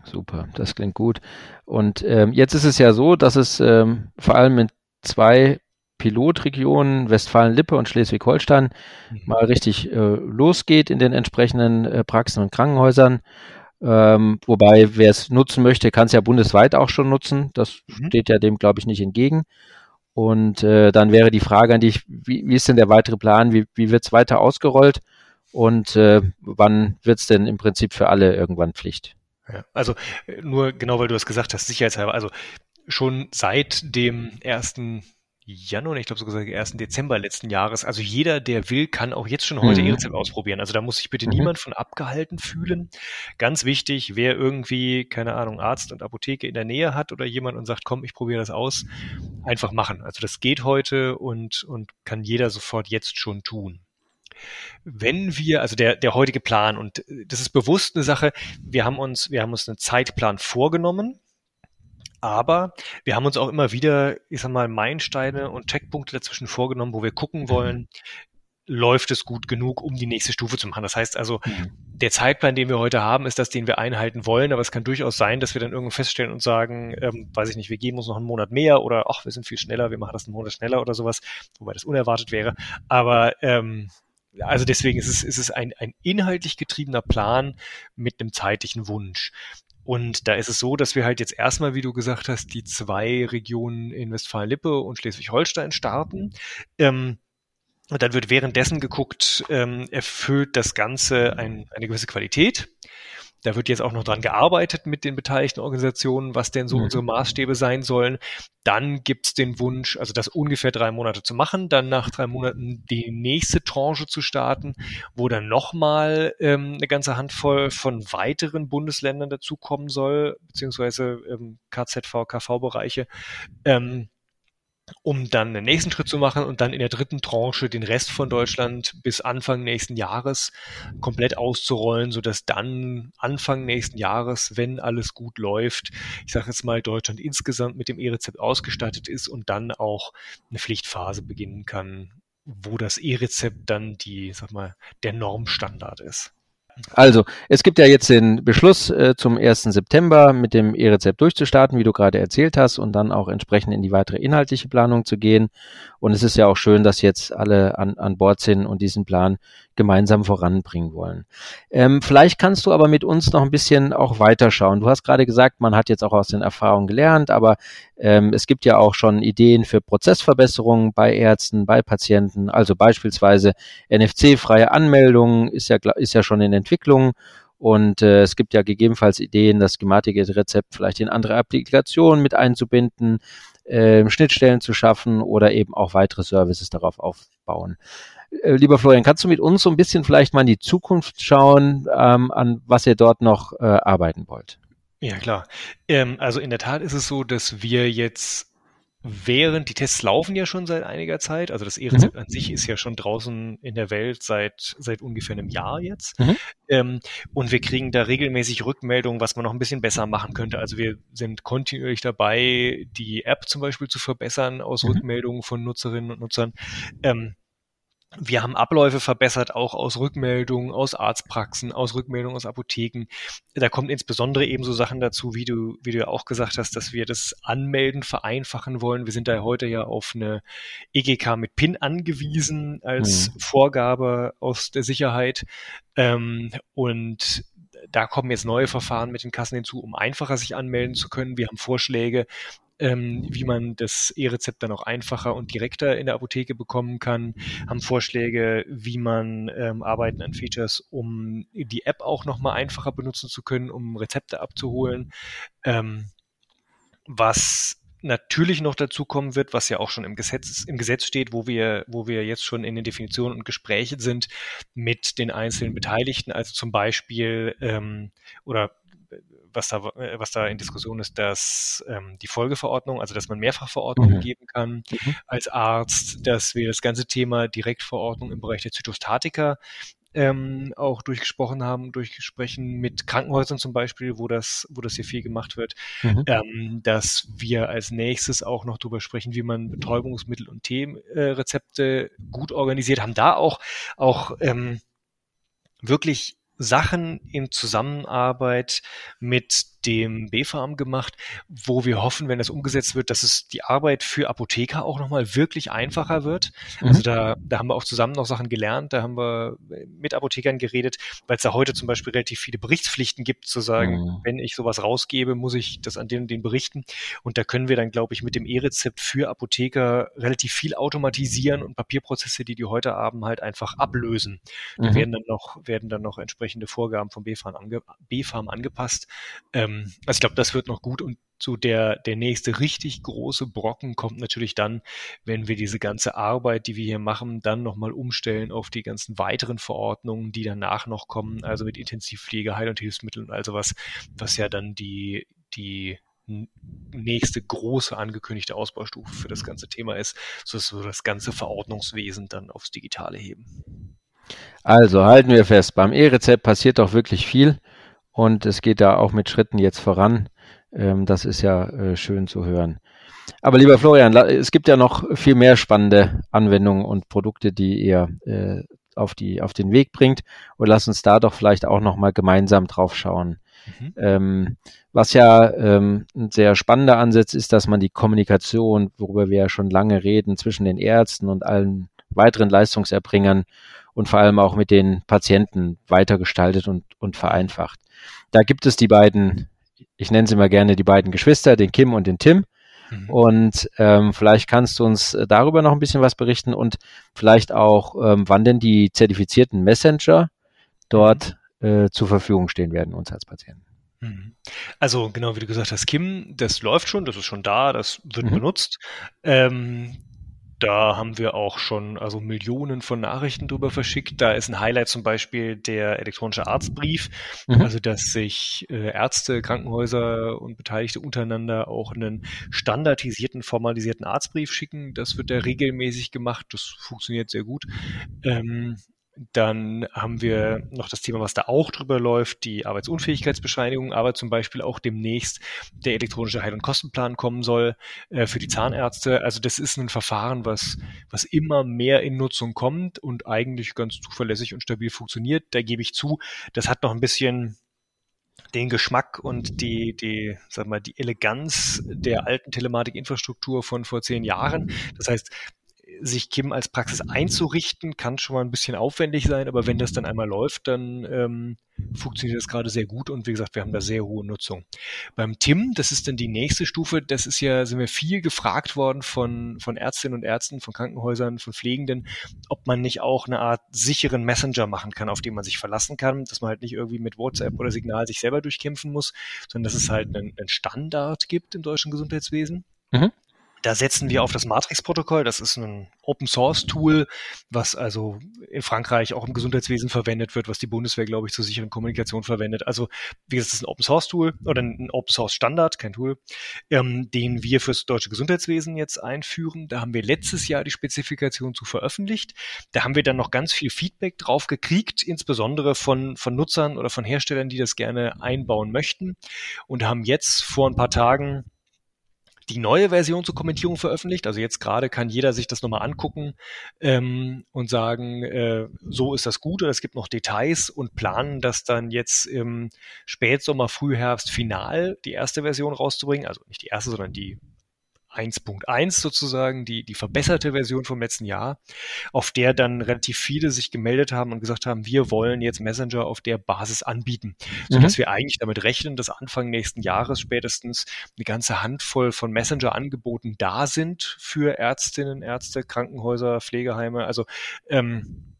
Speaker 2: Super, das klingt gut. Und ähm, jetzt ist es ja so, dass es ähm, vor allem in zwei Pilotregionen Westfalen-Lippe und Schleswig-Holstein mhm. mal richtig äh, losgeht in den entsprechenden äh, Praxen und Krankenhäusern. Ähm, wobei, wer es nutzen möchte, kann es ja bundesweit auch schon nutzen. Das mhm. steht ja dem, glaube ich, nicht entgegen. Und äh, dann wäre die Frage an dich, wie, wie ist denn der weitere Plan? Wie, wie wird es weiter ausgerollt? Und äh, wann wird es denn im Prinzip für alle irgendwann Pflicht?
Speaker 3: Ja, also äh, nur genau, weil du das gesagt hast, sicherheitshalber, also schon seit dem ersten Januar, ich glaube sogar 1. Dezember letzten Jahres. Also jeder, der will, kann auch jetzt schon heute mhm. E-Rezept ausprobieren. Also da muss sich bitte mhm. niemand von abgehalten fühlen. Ganz wichtig, wer irgendwie, keine Ahnung, Arzt und Apotheke in der Nähe hat oder jemand und sagt, komm, ich probiere das aus, einfach machen. Also das geht heute und, und kann jeder sofort jetzt schon tun. Wenn wir, also der, der heutige Plan, und das ist bewusst eine Sache, wir haben uns, wir haben uns einen Zeitplan vorgenommen aber wir haben uns auch immer wieder, ich sag mal, Meilensteine und Checkpunkte dazwischen vorgenommen, wo wir gucken mhm. wollen, läuft es gut genug, um die nächste Stufe zu machen. Das heißt also, mhm. der Zeitplan, den wir heute haben, ist das, den wir einhalten wollen, aber es kann durchaus sein, dass wir dann irgendwann feststellen und sagen, ähm, weiß ich nicht, wir geben uns noch einen Monat mehr oder ach, wir sind viel schneller, wir machen das einen Monat schneller oder sowas, wobei das unerwartet wäre. Aber ähm, also deswegen ist es, ist es ein, ein inhaltlich getriebener Plan mit einem zeitlichen Wunsch. Und da ist es so, dass wir halt jetzt erstmal, wie du gesagt hast, die zwei Regionen in Westfalen-Lippe und Schleswig-Holstein starten. Ähm, und dann wird währenddessen geguckt, ähm, erfüllt das Ganze ein, eine gewisse Qualität. Da wird jetzt auch noch dran gearbeitet mit den beteiligten Organisationen, was denn so mhm. unsere Maßstäbe sein sollen. Dann gibt's den Wunsch, also das ungefähr drei Monate zu machen, dann nach drei Monaten die nächste Tranche zu starten, wo dann nochmal ähm, eine ganze Handvoll von weiteren Bundesländern dazukommen soll, beziehungsweise ähm, KZV, KV-Bereiche. Ähm, um dann den nächsten Schritt zu machen und dann in der dritten Tranche den Rest von Deutschland bis Anfang nächsten Jahres komplett auszurollen, sodass dann Anfang nächsten Jahres, wenn alles gut läuft, ich sage jetzt mal, Deutschland insgesamt mit dem E-Rezept ausgestattet ist und dann auch eine Pflichtphase beginnen kann, wo das E-Rezept dann die, sag mal, der Normstandard ist.
Speaker 2: Also, es gibt ja jetzt den Beschluss äh, zum 1. September mit dem E-Rezept durchzustarten, wie du gerade erzählt hast, und dann auch entsprechend in die weitere inhaltliche Planung zu gehen. Und es ist ja auch schön, dass jetzt alle an, an Bord sind und diesen Plan gemeinsam voranbringen wollen. Ähm, vielleicht kannst du aber mit uns noch ein bisschen auch weiterschauen. Du hast gerade gesagt, man hat jetzt auch aus den Erfahrungen gelernt, aber ähm, es gibt ja auch schon Ideen für Prozessverbesserungen bei Ärzten, bei Patienten. Also beispielsweise NFC-freie Anmeldungen ist ja, ist ja schon in Entwicklung Und äh, es gibt ja gegebenenfalls Ideen, das Gematik-Rezept vielleicht in andere Applikationen mit einzubinden, äh, Schnittstellen zu schaffen oder eben auch weitere Services darauf aufbauen. Äh, lieber Florian, kannst du mit uns so ein bisschen vielleicht mal in die Zukunft schauen, ähm, an was ihr dort noch äh, arbeiten wollt?
Speaker 3: Ja, klar. Ähm, also in der Tat ist es so, dass wir jetzt während die Tests laufen ja schon seit einiger Zeit, also das E-Rezept mhm. an sich ist ja schon draußen in der Welt seit seit ungefähr einem Jahr jetzt. Mhm. Ähm, und wir kriegen da regelmäßig Rückmeldungen, was man noch ein bisschen besser machen könnte. Also wir sind kontinuierlich dabei, die App zum Beispiel zu verbessern aus mhm. Rückmeldungen von Nutzerinnen und Nutzern. Ähm, wir haben Abläufe verbessert, auch aus Rückmeldungen, aus Arztpraxen, aus Rückmeldungen aus Apotheken. Da kommen insbesondere eben so Sachen dazu, wie du, wie du ja auch gesagt hast, dass wir das Anmelden vereinfachen wollen. Wir sind da heute ja auf eine EGK mit PIN angewiesen als mhm. Vorgabe aus der Sicherheit. Ähm, und da kommen jetzt neue Verfahren mit den Kassen hinzu, um einfacher sich anmelden zu können. Wir haben Vorschläge, ähm, wie man das E-Rezept dann auch einfacher und direkter in der Apotheke bekommen kann, haben Vorschläge, wie man ähm, arbeiten an Features, um die App auch nochmal einfacher benutzen zu können, um Rezepte abzuholen. Ähm, was natürlich noch dazu kommen wird, was ja auch schon im Gesetz, im Gesetz steht, wo wir, wo wir jetzt schon in den Definitionen und Gesprächen sind mit den einzelnen Beteiligten, also zum Beispiel ähm, oder was da, äh, was da in Diskussion ist, dass ähm, die Folgeverordnung, also dass man Mehrfachverordnungen mhm. geben kann mhm. als Arzt, dass wir das ganze Thema Direktverordnung im Bereich der Zytostatika ähm, auch durchgesprochen haben, durchgesprochen mit Krankenhäusern zum Beispiel, wo das, wo das hier viel gemacht wird, mhm. ähm, dass wir als nächstes auch noch darüber sprechen, wie man Betäubungsmittel und Themenrezepte gut organisiert, haben da auch, auch ähm, wirklich Sachen in Zusammenarbeit mit dem BFARM gemacht, wo wir hoffen, wenn das umgesetzt wird, dass es die Arbeit für Apotheker auch nochmal wirklich einfacher wird. Mhm. Also da, da haben wir auch zusammen noch Sachen gelernt, da haben wir mit Apothekern geredet, weil es da heute zum Beispiel relativ viele Berichtspflichten gibt, zu sagen, mhm. wenn ich sowas rausgebe, muss ich das an den und den berichten. Und da können wir dann, glaube ich, mit dem E-Rezept für Apotheker relativ viel automatisieren und Papierprozesse, die die heute haben, halt einfach ablösen. Da mhm. werden dann noch, werden dann noch entsprechende Vorgaben vom BFARM, ange, BFARM angepasst. Ähm, ähm, also ich glaube, das wird noch gut und so der, der nächste richtig große Brocken kommt natürlich dann, wenn wir diese ganze Arbeit, die wir hier machen, dann nochmal umstellen auf die ganzen weiteren Verordnungen, die danach noch kommen, also mit Intensivpflege, Heil- und Hilfsmitteln und also was, was ja dann die, die nächste große angekündigte Ausbaustufe für das ganze Thema ist, sodass wir das ganze Verordnungswesen dann aufs Digitale heben.
Speaker 2: Also halten wir fest, beim E-Rezept passiert doch wirklich viel und es geht da auch mit Schritten jetzt voran. Ähm, das ist ja äh, schön zu hören. Aber lieber Florian, es gibt ja noch viel mehr spannende Anwendungen und Produkte, die ihr äh, auf, die, auf den Weg bringt. Und lass uns da doch vielleicht auch nochmal gemeinsam drauf schauen. Mhm. Ähm, was ja ähm, ein sehr spannender Ansatz ist, dass man die Kommunikation, worüber wir ja schon lange reden, zwischen den Ärzten und allen weiteren Leistungserbringern und vor allem auch mit den Patienten weitergestaltet und, und vereinfacht. Da gibt es die beiden, ich nenne sie mal gerne die beiden Geschwister, den Kim und den Tim. Mhm. Und ähm, vielleicht kannst du uns darüber noch ein bisschen was berichten und vielleicht auch, ähm, wann denn die zertifizierten Messenger dort mhm. äh, zur Verfügung stehen werden, uns als Patienten.
Speaker 3: Mhm. Also genau wie du gesagt hast, Kim, das läuft schon, das ist schon da, das wird mhm. benutzt. Ähm, da haben wir auch schon also Millionen von Nachrichten drüber verschickt. Da ist ein Highlight zum Beispiel der elektronische Arztbrief, mhm. also dass sich äh, Ärzte, Krankenhäuser und Beteiligte untereinander auch einen standardisierten, formalisierten Arztbrief schicken. Das wird da regelmäßig gemacht. Das funktioniert sehr gut. Ähm, dann haben wir noch das Thema, was da auch drüber läuft, die Arbeitsunfähigkeitsbescheinigung, aber zum Beispiel auch demnächst der elektronische Heil- und Kostenplan kommen soll äh, für die Zahnärzte. Also das ist ein Verfahren, was, was immer mehr in Nutzung kommt und eigentlich ganz zuverlässig und stabil funktioniert. Da gebe ich zu, das hat noch ein bisschen den Geschmack und die, die, sag mal, die Eleganz der alten Telematikinfrastruktur von vor zehn Jahren. Das heißt, sich Kim als Praxis einzurichten, kann schon mal ein bisschen aufwendig sein, aber wenn das dann einmal läuft, dann ähm, funktioniert das gerade sehr gut und wie gesagt, wir haben da sehr hohe Nutzung. Beim TIM, das ist dann die nächste Stufe, das ist ja, sind wir viel gefragt worden von, von Ärztinnen und Ärzten, von Krankenhäusern, von Pflegenden, ob man nicht auch eine Art sicheren Messenger machen kann, auf den man sich verlassen kann, dass man halt nicht irgendwie mit WhatsApp oder Signal sich selber durchkämpfen muss, sondern dass es halt einen, einen Standard gibt im deutschen Gesundheitswesen. Mhm. Da setzen wir auf das Matrix-Protokoll. Das ist ein Open-Source-Tool, was also in Frankreich auch im Gesundheitswesen verwendet wird, was die Bundeswehr, glaube ich, zur sicheren Kommunikation verwendet. Also, wie gesagt, das ist ein Open-Source-Tool oder ein Open-Source-Standard, kein Tool, ähm, den wir fürs deutsche Gesundheitswesen jetzt einführen. Da haben wir letztes Jahr die Spezifikation zu veröffentlicht. Da haben wir dann noch ganz viel Feedback drauf gekriegt, insbesondere von, von Nutzern oder von Herstellern, die das gerne einbauen möchten und haben jetzt vor ein paar Tagen die neue Version zur Kommentierung veröffentlicht. Also jetzt gerade kann jeder sich das nochmal angucken ähm, und sagen, äh, so ist das gut oder es gibt noch Details und planen das dann jetzt im Spätsommer, Frühherbst final die erste Version rauszubringen. Also nicht die erste, sondern die 1.1 sozusagen, die, die verbesserte Version vom letzten Jahr, auf der dann relativ viele sich gemeldet haben und gesagt haben, wir wollen jetzt Messenger auf der Basis anbieten, sodass mhm. wir eigentlich damit rechnen, dass Anfang nächsten Jahres spätestens eine ganze Handvoll von Messenger-Angeboten da sind für Ärztinnen, Ärzte, Krankenhäuser, Pflegeheime. Also ähm,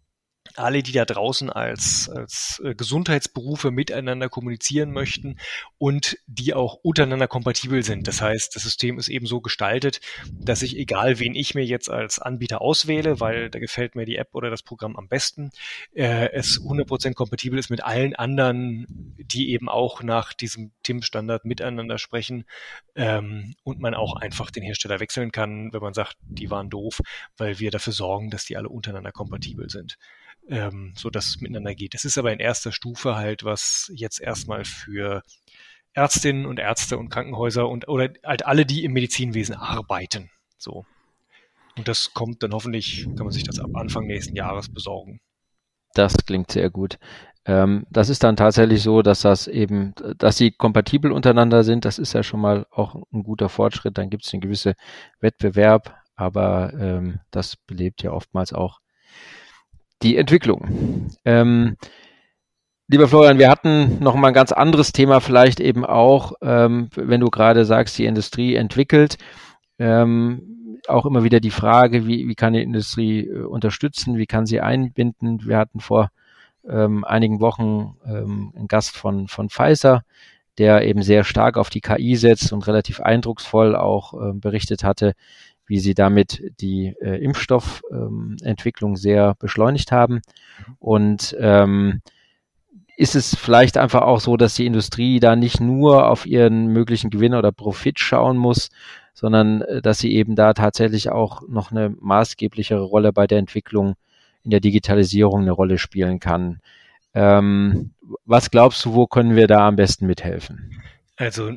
Speaker 3: alle, die da draußen als, als äh, Gesundheitsberufe miteinander kommunizieren möchten und die auch untereinander kompatibel sind. Das heißt, das System ist eben so gestaltet, dass ich, egal wen ich mir jetzt als Anbieter auswähle, weil da gefällt mir die App oder das Programm am besten, äh, es 100% kompatibel ist mit allen anderen, die eben auch nach diesem TIM-Standard miteinander sprechen ähm, und man auch einfach den Hersteller wechseln kann, wenn man sagt, die waren doof, weil wir dafür sorgen, dass die alle untereinander kompatibel sind ähm, so dass es miteinander geht. Das ist aber in erster Stufe halt, was jetzt erstmal für Ärztinnen und Ärzte und Krankenhäuser und oder halt alle, die im Medizinwesen arbeiten. So. Und das kommt dann hoffentlich, kann man sich das ab Anfang nächsten Jahres besorgen.
Speaker 2: Das klingt sehr gut. Ähm, das ist dann tatsächlich so, dass das eben, dass sie kompatibel untereinander sind. Das ist ja schon mal auch ein guter Fortschritt. Dann gibt es einen gewissen Wettbewerb, aber ähm, das belebt ja oftmals auch die Entwicklung. Ähm, lieber Florian, wir hatten noch mal ein ganz anderes Thema vielleicht eben auch, ähm, wenn du gerade sagst, die Industrie entwickelt. Ähm, auch immer wieder die Frage, wie, wie kann die Industrie äh, unterstützen, wie kann sie einbinden. Wir hatten vor ähm, einigen Wochen ähm, einen Gast von, von Pfizer, der eben sehr stark auf die KI setzt und relativ eindrucksvoll auch äh, berichtet hatte, wie sie damit die äh, Impfstoffentwicklung ähm, sehr beschleunigt haben. Und ähm, ist es vielleicht einfach auch so, dass die Industrie da nicht nur auf ihren möglichen Gewinn oder Profit schauen muss, sondern äh, dass sie eben da tatsächlich auch noch eine maßgeblichere Rolle bei der Entwicklung in der Digitalisierung eine Rolle spielen kann. Ähm, was glaubst du, wo können wir da am besten mithelfen?
Speaker 3: Also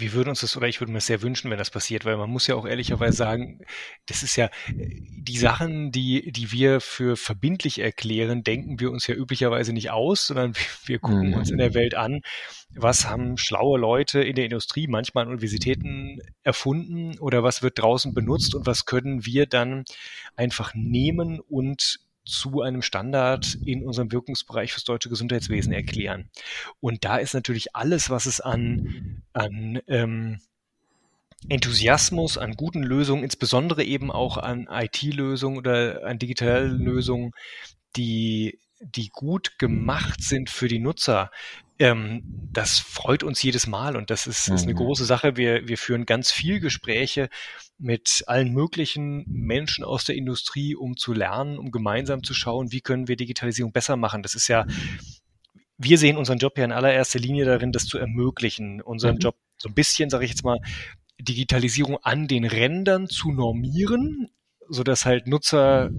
Speaker 3: wir würden uns das, oder ich würde mir das sehr wünschen, wenn das passiert, weil man muss ja auch ehrlicherweise sagen, das ist ja die Sachen, die, die wir für verbindlich erklären, denken wir uns ja üblicherweise nicht aus, sondern wir gucken mhm. uns in der Welt an, was haben schlaue Leute in der Industrie, manchmal an Universitäten erfunden oder was wird draußen benutzt und was können wir dann einfach nehmen und zu einem Standard in unserem Wirkungsbereich fürs deutsche Gesundheitswesen erklären. Und da ist natürlich alles, was es an, an ähm, Enthusiasmus an guten Lösungen, insbesondere eben auch an IT-Lösungen oder an digitalen Lösungen, die, die gut gemacht sind für die Nutzer, ähm, das freut uns jedes Mal und das ist, ist eine mhm. große Sache. Wir, wir führen ganz viel Gespräche mit allen möglichen Menschen aus der Industrie, um zu lernen, um gemeinsam zu schauen, wie können wir Digitalisierung besser machen. Das ist ja, wir sehen unseren Job ja in allererster Linie darin, das zu ermöglichen. Unseren mhm. Job so ein bisschen, sage ich jetzt mal, Digitalisierung an den Rändern zu normieren, so dass halt Nutzer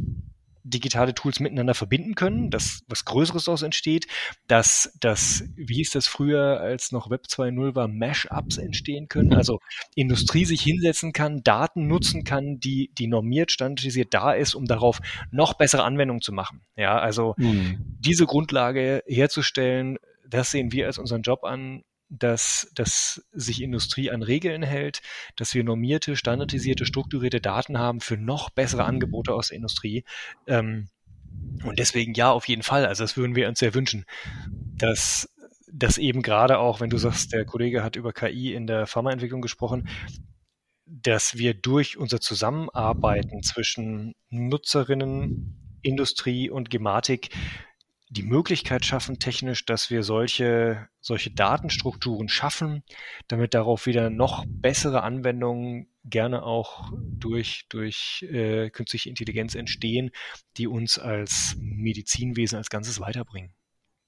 Speaker 3: digitale Tools miteinander verbinden können, dass was Größeres daraus entsteht, dass das, wie hieß das früher, als noch Web 2.0 war, Mash-ups entstehen können, also Industrie sich hinsetzen kann, Daten nutzen kann, die, die normiert, standardisiert da ist, um darauf noch bessere Anwendungen zu machen. Ja, also mhm. diese Grundlage herzustellen, das sehen wir als unseren Job an, dass, dass sich Industrie an Regeln hält, dass wir normierte, standardisierte, strukturierte Daten haben für noch bessere Angebote aus der Industrie. Ähm, und deswegen ja, auf jeden Fall. Also das würden wir uns sehr wünschen. dass dass eben gerade auch, wenn du sagst, der Kollege hat über KI in der Pharmaentwicklung gesprochen, dass wir durch unser Zusammenarbeiten zwischen Nutzerinnen, Industrie und Gematik die Möglichkeit schaffen, technisch, dass wir solche, solche Datenstrukturen schaffen, damit darauf wieder noch bessere Anwendungen gerne auch durch, durch äh, künstliche Intelligenz entstehen, die uns als Medizinwesen als Ganzes weiterbringen.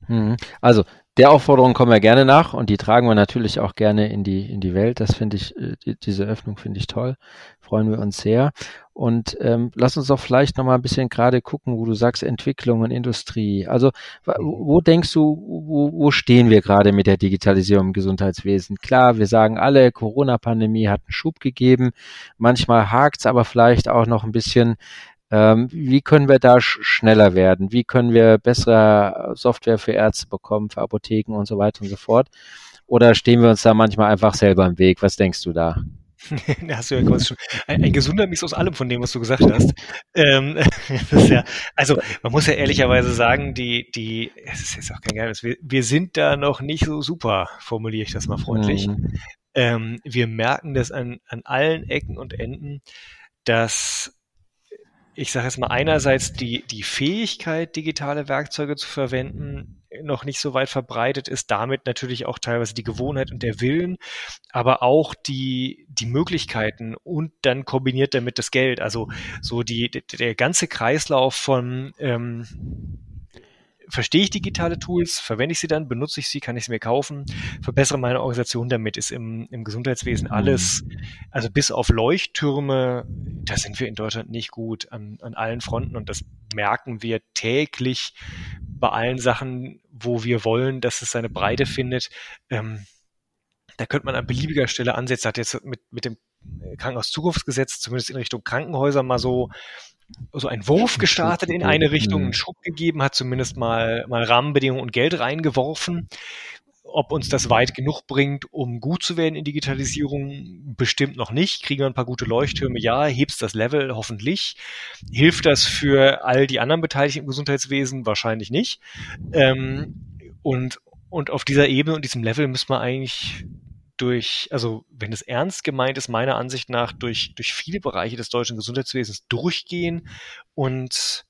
Speaker 2: Mhm. Also der Aufforderung kommen wir gerne nach und die tragen wir natürlich auch gerne in die, in die Welt. Das finde ich, äh, die, diese Öffnung finde ich toll. Freuen wir uns sehr. Und ähm, lass uns doch vielleicht nochmal ein bisschen gerade gucken, wo du sagst Entwicklung und Industrie. Also wo denkst du, wo, wo stehen wir gerade mit der Digitalisierung im Gesundheitswesen? Klar, wir sagen alle, Corona-Pandemie hat einen Schub gegeben. Manchmal hakt's aber vielleicht auch noch ein bisschen ähm, wie können wir da sch schneller werden? Wie können wir bessere Software für Ärzte bekommen, für Apotheken und so weiter und so fort? Oder stehen wir uns da manchmal einfach selber im Weg? Was denkst du da?
Speaker 3: da hast du ja schon ein, ein, gesunder Mix aus allem von dem, was du gesagt hast. Ähm, ja, also man muss ja ehrlicherweise sagen, die, die, es ist jetzt auch kein Geheimnis, wir, wir sind da noch nicht so super, formuliere ich das mal freundlich. Mhm. Ähm, wir merken das an, an allen Ecken und Enden, dass ich sage jetzt mal, einerseits die, die Fähigkeit, digitale Werkzeuge zu verwenden, noch nicht so weit verbreitet ist, damit natürlich auch teilweise die Gewohnheit und der Willen, aber auch die, die Möglichkeiten und dann kombiniert damit das Geld. Also so die, der ganze Kreislauf von ähm, verstehe ich digitale Tools, verwende ich sie dann, benutze ich sie, kann ich sie mir kaufen, verbessere meine Organisation damit, ist im, im Gesundheitswesen mhm. alles, also bis auf Leuchttürme, da sind wir in Deutschland nicht gut an, an allen Fronten und das merken wir täglich bei allen Sachen, wo wir wollen, dass es seine Breite findet. Ähm, da könnte man an beliebiger Stelle ansetzen, hat jetzt mit, mit dem Krankenhauszukunftsgesetz zumindest in Richtung Krankenhäuser mal so so ein Wurf gestartet in eine Richtung, einen mhm. Schub gegeben, hat zumindest mal, mal Rahmenbedingungen und Geld reingeworfen. Ob uns das weit genug bringt, um gut zu werden in Digitalisierung, bestimmt noch nicht. Kriegen wir ein paar gute Leuchttürme, ja. Hebst das Level, hoffentlich. Hilft das für all die anderen Beteiligten im Gesundheitswesen? Wahrscheinlich nicht. Ähm, und, und auf dieser Ebene und diesem Level müssen wir eigentlich durch, also wenn es ernst gemeint ist, meiner Ansicht nach durch, durch viele Bereiche des deutschen Gesundheitswesens durchgehen und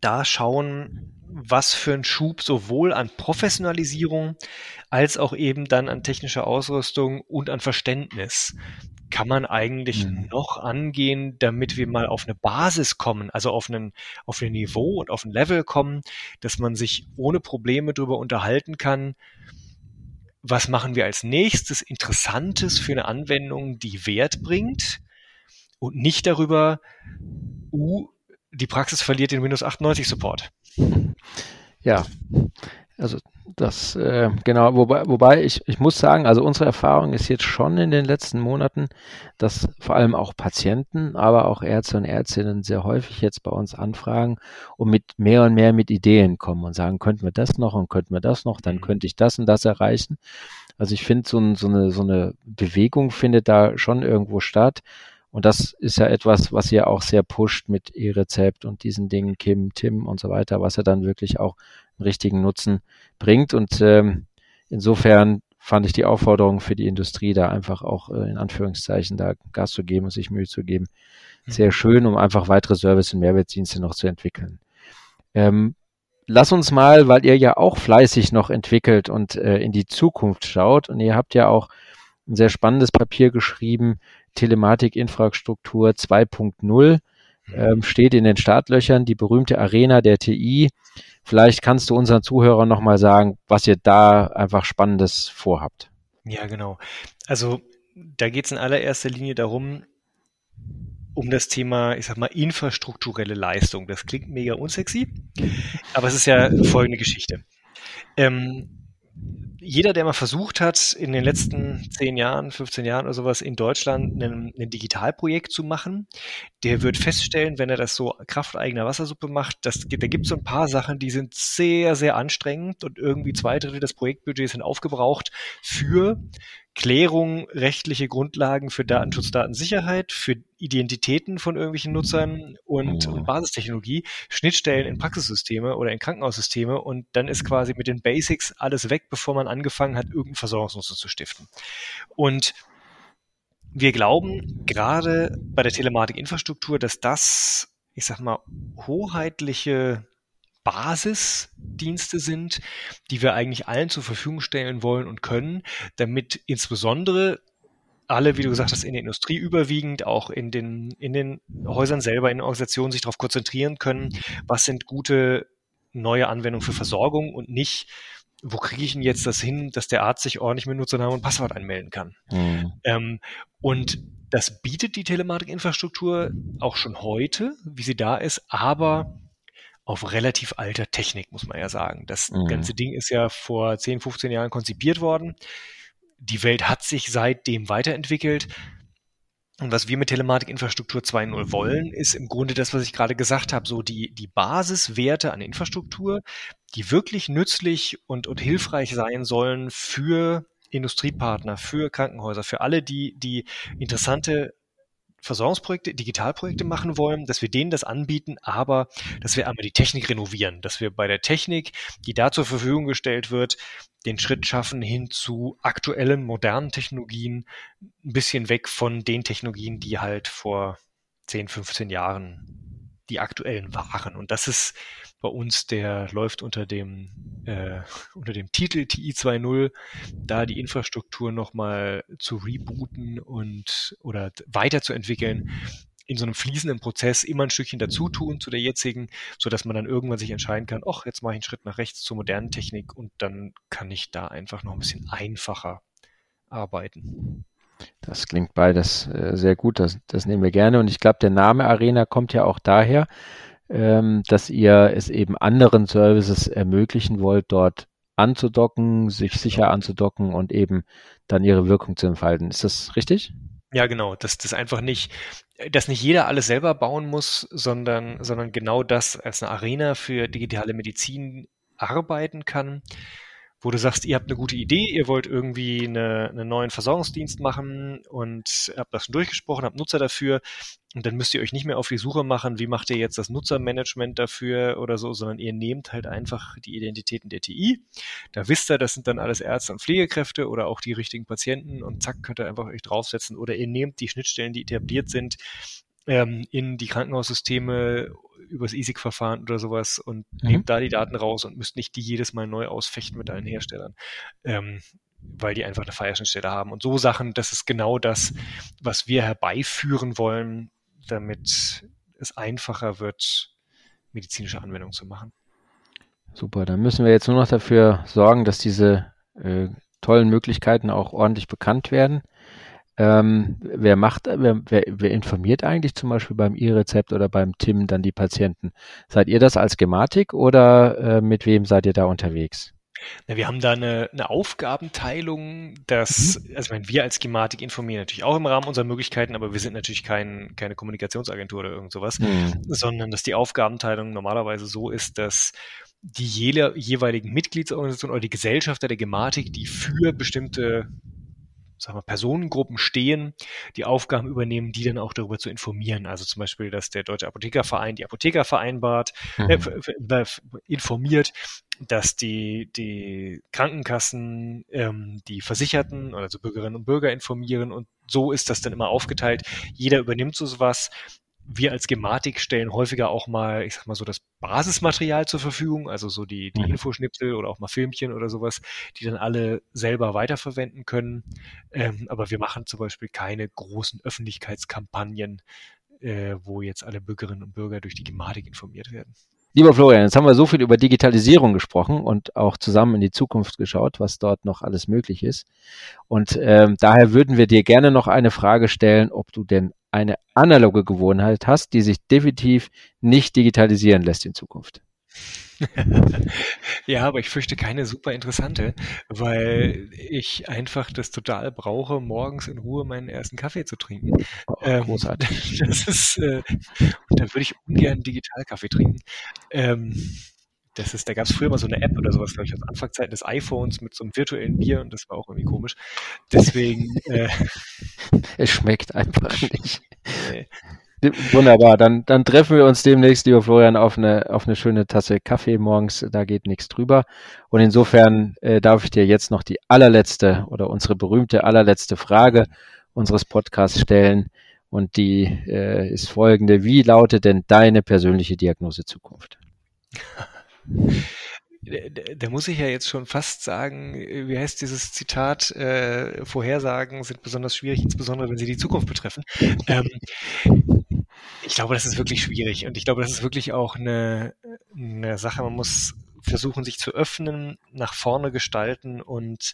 Speaker 3: da schauen, was für ein Schub sowohl an Professionalisierung als auch eben dann an technischer Ausrüstung und an Verständnis kann man eigentlich mhm. noch angehen, damit wir mal auf eine Basis kommen, also auf einen, auf ein Niveau und auf ein Level kommen, dass man sich ohne Probleme darüber unterhalten kann, was machen wir als nächstes Interessantes für eine Anwendung, die Wert bringt und nicht darüber, uh, die Praxis verliert den Windows 98 Support.
Speaker 2: Ja, also das, äh, genau, wobei, wobei ich, ich muss sagen, also unsere Erfahrung ist jetzt schon in den letzten Monaten, dass vor allem auch Patienten, aber auch Ärzte und Ärztinnen sehr häufig jetzt bei uns anfragen und mit mehr und mehr mit Ideen kommen und sagen, könnten wir das noch und könnten wir das noch, dann mhm. könnte ich das und das erreichen. Also ich finde, so, so, eine, so eine Bewegung findet da schon irgendwo statt. Und das ist ja etwas, was ihr auch sehr pusht mit E-Rezept und diesen Dingen, Kim, Tim und so weiter, was ja dann wirklich auch richtigen Nutzen bringt. Und ähm, insofern fand ich die Aufforderung für die Industrie, da einfach auch äh, in Anführungszeichen da Gas zu geben und sich Mühe zu geben, mhm. sehr schön, um einfach weitere Service- und Mehrwertdienste noch zu entwickeln. Ähm, lass uns mal, weil ihr ja auch fleißig noch entwickelt und äh, in die Zukunft schaut und ihr habt ja auch ein sehr spannendes Papier geschrieben, Telematikinfrastruktur 2.0 ähm, steht in den Startlöchern, die berühmte Arena der TI. Vielleicht kannst du unseren Zuhörern nochmal sagen, was ihr da einfach Spannendes vorhabt.
Speaker 3: Ja, genau. Also da geht es in allererster Linie darum, um das Thema, ich sag mal, infrastrukturelle Leistung. Das klingt mega unsexy, aber es ist ja folgende Geschichte. Ähm, jeder, der mal versucht hat, in den letzten 10 Jahren, 15 Jahren oder sowas in Deutschland ein, ein Digitalprojekt zu machen, der wird feststellen, wenn er das so krafteigener Wassersuppe macht, dass, da gibt es so ein paar Sachen, die sind sehr, sehr anstrengend und irgendwie zwei Drittel des Projektbudgets sind aufgebraucht für Klärung, rechtliche Grundlagen für Datenschutz, Datensicherheit, für Identitäten von irgendwelchen Nutzern und,
Speaker 2: Mhm.
Speaker 3: und Basistechnologie, Schnittstellen in Praxissysteme oder in Krankenhaussysteme und dann ist quasi mit den Basics alles weg, bevor man angefangen hat, irgendeinen Versorgungsnutzer zu stiften. Und wir glauben gerade bei der Telematikinfrastruktur, dass das, ich sag mal, hoheitliche Basisdienste sind, die wir eigentlich allen zur Verfügung stellen wollen und können, damit insbesondere alle, wie du gesagt hast, in der Industrie überwiegend, auch in den, in den Häusern selber, in den Organisationen sich darauf konzentrieren können, was sind gute neue Anwendungen für Versorgung und nicht, wo kriege ich denn jetzt das hin, dass der Arzt sich ordentlich mit Nutzernamen und Passwort anmelden kann.
Speaker 2: Mhm.
Speaker 3: Ähm, und das bietet die Telematikinfrastruktur auch schon heute, wie sie da ist, aber auf relativ alter Technik, muss man ja sagen. Das
Speaker 2: Mhm.
Speaker 3: ganze Ding ist ja vor 10, 15 Jahren konzipiert worden. Die Welt hat sich seitdem weiterentwickelt. Und was wir mit Telematikinfrastruktur 2.0 wollen, ist im Grunde das, was ich gerade gesagt habe, so die, die Basiswerte an Infrastruktur, die wirklich nützlich und, und hilfreich sein sollen für Industriepartner, für Krankenhäuser, für alle, die, die interessante Versorgungsprojekte, Digitalprojekte machen wollen, dass wir denen das anbieten, aber dass wir einmal die Technik renovieren, dass wir bei der Technik, die da zur Verfügung gestellt wird, den Schritt schaffen hin zu aktuellen, modernen Technologien, ein bisschen weg von den Technologien, die halt vor 10, 15 Jahren die aktuellen waren. Und das ist bei uns, der läuft unter dem, äh, unter dem Titel TI 2.0, da die Infrastruktur nochmal zu rebooten und oder weiterzuentwickeln, in so einem fließenden Prozess immer ein Stückchen dazu tun zu der jetzigen, so dass man dann irgendwann sich entscheiden kann, ach, jetzt mache ich einen Schritt nach rechts zur modernen Technik und dann kann ich da einfach noch ein bisschen einfacher arbeiten.
Speaker 2: Das klingt beides äh, sehr gut, das, das nehmen wir gerne. Und ich glaube, der Name Arena kommt ja auch daher, ähm, dass ihr es eben anderen Services ermöglichen wollt, dort anzudocken, sich sicher anzudocken und eben dann ihre Wirkung zu entfalten. Ist das richtig?
Speaker 3: Ja, genau, dass das einfach nicht, dass nicht jeder alles selber bauen muss, sondern, sondern genau das als eine Arena für digitale Medizin arbeiten kann, wo du sagst, ihr habt eine gute Idee, ihr wollt irgendwie eine, einen neuen Versorgungsdienst machen und habt das schon durchgesprochen, habt Nutzer dafür und dann müsst ihr euch nicht mehr auf die Suche machen, wie macht ihr jetzt das Nutzermanagement dafür oder so, sondern ihr nehmt halt einfach die Identitäten der TI. Da wisst ihr, das sind dann alles Ärzte und Pflegekräfte oder auch die richtigen Patienten und zack, könnt ihr einfach euch draufsetzen oder ihr nehmt die Schnittstellen, die etabliert sind, ähm, in die Krankenhaussysteme übers ESIG-Verfahren oder sowas und
Speaker 2: Mhm.
Speaker 3: nehmt da die Daten raus und müsst nicht die jedes Mal neu ausfechten mit allen Herstellern. Ähm, weil die einfach eine Feierschnittstelle haben. Und so Sachen, das ist genau das, was wir herbeiführen wollen, damit es einfacher wird, medizinische Anwendungen zu machen.
Speaker 2: Super, dann müssen wir jetzt nur noch dafür sorgen, dass diese äh, tollen Möglichkeiten auch ordentlich bekannt werden. Ähm, wer macht, wer, wer, wer informiert eigentlich zum Beispiel beim E-Rezept oder beim TIM dann die Patienten? Seid ihr das als Gematik oder äh, mit wem seid ihr da unterwegs?
Speaker 3: Ja, wir haben da eine, eine Aufgabenteilung, dass, also ich meine, wir als Gematik informieren natürlich auch im Rahmen unserer Möglichkeiten, aber wir sind natürlich kein, keine Kommunikationsagentur oder irgend sowas,
Speaker 2: Hm.
Speaker 3: sondern dass die Aufgabenteilung normalerweise so ist, dass die jeweiligen Mitgliedsorganisationen oder die Gesellschafter der Gematik, die für bestimmte sagen wir, Personengruppen stehen, die Aufgaben übernehmen, die dann auch darüber zu informieren. Also zum Beispiel, dass der Deutsche Apothekerverein die Apotheker vereinbart, äh,
Speaker 2: Mhm.
Speaker 3: f- informiert, dass die, die Krankenkassen ähm, die Versicherten, also Bürgerinnen und Bürger informieren und so ist das dann immer aufgeteilt. Jeder übernimmt so was. Wir als Gematik stellen häufiger auch mal, ich sag mal so, das Basismaterial zur Verfügung, also so die, die
Speaker 2: Mhm.
Speaker 3: Infoschnipsel oder auch mal Filmchen oder sowas, die dann alle selber weiterverwenden können. Ähm, aber wir machen zum Beispiel keine großen Öffentlichkeitskampagnen, äh, wo jetzt alle Bürgerinnen und Bürger durch die Gematik informiert werden.
Speaker 2: Lieber Florian, jetzt haben wir so viel über Digitalisierung gesprochen und auch zusammen in die Zukunft geschaut, was dort noch alles möglich ist. Und ähm, daher würden wir dir gerne noch eine Frage stellen, ob du denn eine analoge Gewohnheit hast, die sich definitiv nicht digitalisieren lässt in Zukunft.
Speaker 3: Ja, aber ich fürchte keine super interessante, weil ich einfach das total brauche, morgens in Ruhe meinen ersten Kaffee zu trinken.
Speaker 2: Oh,
Speaker 3: Ähm,
Speaker 2: großartig.
Speaker 3: Das ist, äh, und da würde ich ungern digital Kaffee trinken. Ähm, Das ist, da gab es früher mal so eine App oder sowas, glaube ich, aus Anfangszeiten des iPhones mit so einem virtuellen Bier und das war auch irgendwie komisch. Deswegen. Äh,
Speaker 2: es schmeckt einfach nicht. Nee. Wunderbar, dann, dann treffen wir uns demnächst, lieber Florian, auf eine, auf eine schöne Tasse Kaffee morgens. Da geht nichts drüber. Und insofern äh, darf ich dir jetzt noch die allerletzte oder unsere berühmte allerletzte Frage unseres Podcasts stellen. Und die äh, ist folgende. Wie lautet denn deine persönliche Diagnose Zukunft?
Speaker 3: Da muss ich ja jetzt schon fast sagen, wie heißt dieses Zitat, äh, Vorhersagen sind besonders schwierig, insbesondere wenn sie die Zukunft betreffen. Ähm, ich glaube, das ist wirklich schwierig und ich glaube, das ist wirklich auch eine, eine Sache, man muss versuchen, sich zu öffnen, nach vorne gestalten und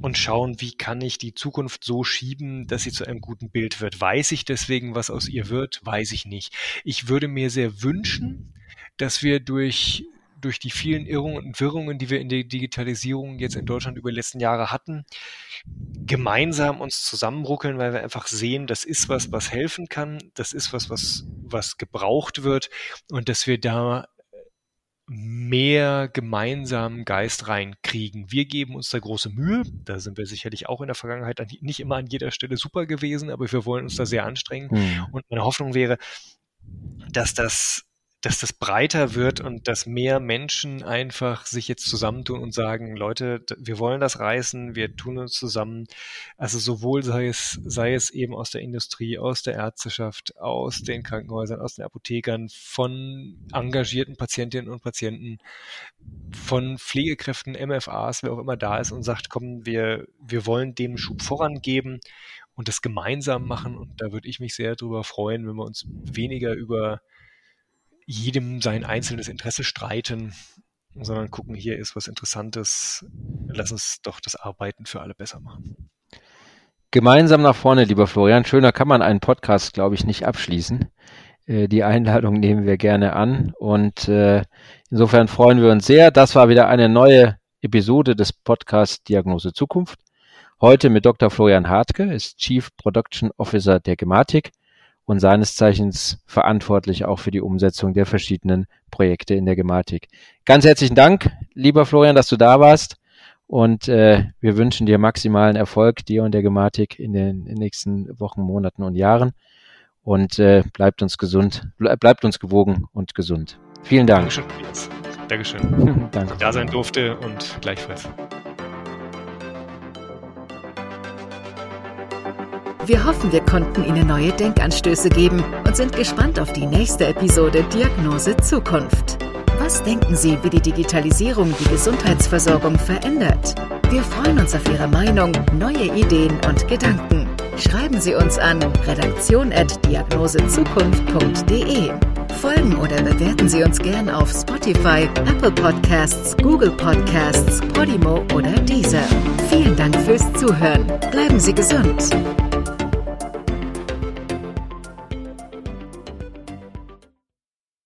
Speaker 3: und schauen, wie kann ich die Zukunft so schieben, dass sie zu einem guten Bild wird. Weiß ich deswegen, was aus ihr wird? Weiß ich nicht. Ich würde mir sehr wünschen, dass wir durch durch die vielen Irrungen und Wirrungen, die wir in der Digitalisierung jetzt in Deutschland über die letzten Jahre hatten, gemeinsam uns zusammenruckeln, weil wir einfach sehen, das ist was, was helfen kann, das ist was, was, was gebraucht wird und dass wir da mehr gemeinsamen Geist reinkriegen. Wir geben uns da große Mühe. Da sind wir sicherlich auch in der Vergangenheit nicht immer an jeder Stelle super gewesen, aber wir wollen uns da sehr anstrengen. Mhm. Und meine Hoffnung wäre, dass das dass das breiter wird und dass mehr Menschen einfach sich jetzt zusammentun und sagen, Leute, wir wollen das reißen, wir tun uns zusammen. Also sowohl sei es, sei es eben aus der Industrie, aus der Ärzteschaft, aus den Krankenhäusern, aus den Apothekern, von engagierten Patientinnen und Patienten, von Pflegekräften, MFAs, wer auch immer da ist und sagt, komm, wir, wir wollen dem Schub vorangeben und das gemeinsam machen. Und da würde ich mich sehr darüber freuen, wenn wir uns weniger über jedem sein einzelnes Interesse streiten, sondern gucken, hier ist was Interessantes, lass uns doch das Arbeiten für alle besser machen.
Speaker 2: Gemeinsam nach vorne, lieber Florian. Schöner kann man einen Podcast, glaube ich, nicht abschließen. Äh, die Einladung nehmen wir gerne an und äh, insofern freuen wir uns sehr. Das war wieder eine neue Episode des Podcasts Diagnose Zukunft. Heute mit Dr. Florian Hartke, ist Chief Production Officer der Gematik und seines Zeichens verantwortlich auch für die Umsetzung der verschiedenen Projekte in der Gematik. Ganz herzlichen Dank, lieber Florian, dass du da warst und äh, wir wünschen dir maximalen Erfolg, dir und der Gematik in den, nächsten Wochen, Monaten und Jahren und äh, bleibt uns gesund, bleibt uns gewogen und gesund. Vielen Dank.
Speaker 3: Dankeschön. Dankeschön. Danke. Da sein durfte und gleichfalls.
Speaker 1: Wir hoffen, wir konnten Ihnen neue Denkanstöße geben und sind gespannt auf die nächste Episode Diagnose Zukunft. Was denken Sie, wie die Digitalisierung die Gesundheitsversorgung verändert? Wir freuen uns auf Ihre Meinung, neue Ideen und Gedanken. Schreiben Sie uns an redaktion.diagnosezukunft.de. Folgen oder bewerten Sie uns gern auf Spotify, Apple Podcasts, Google Podcasts, Podimo oder Deezer. Vielen Dank fürs Zuhören. Bleiben Sie gesund.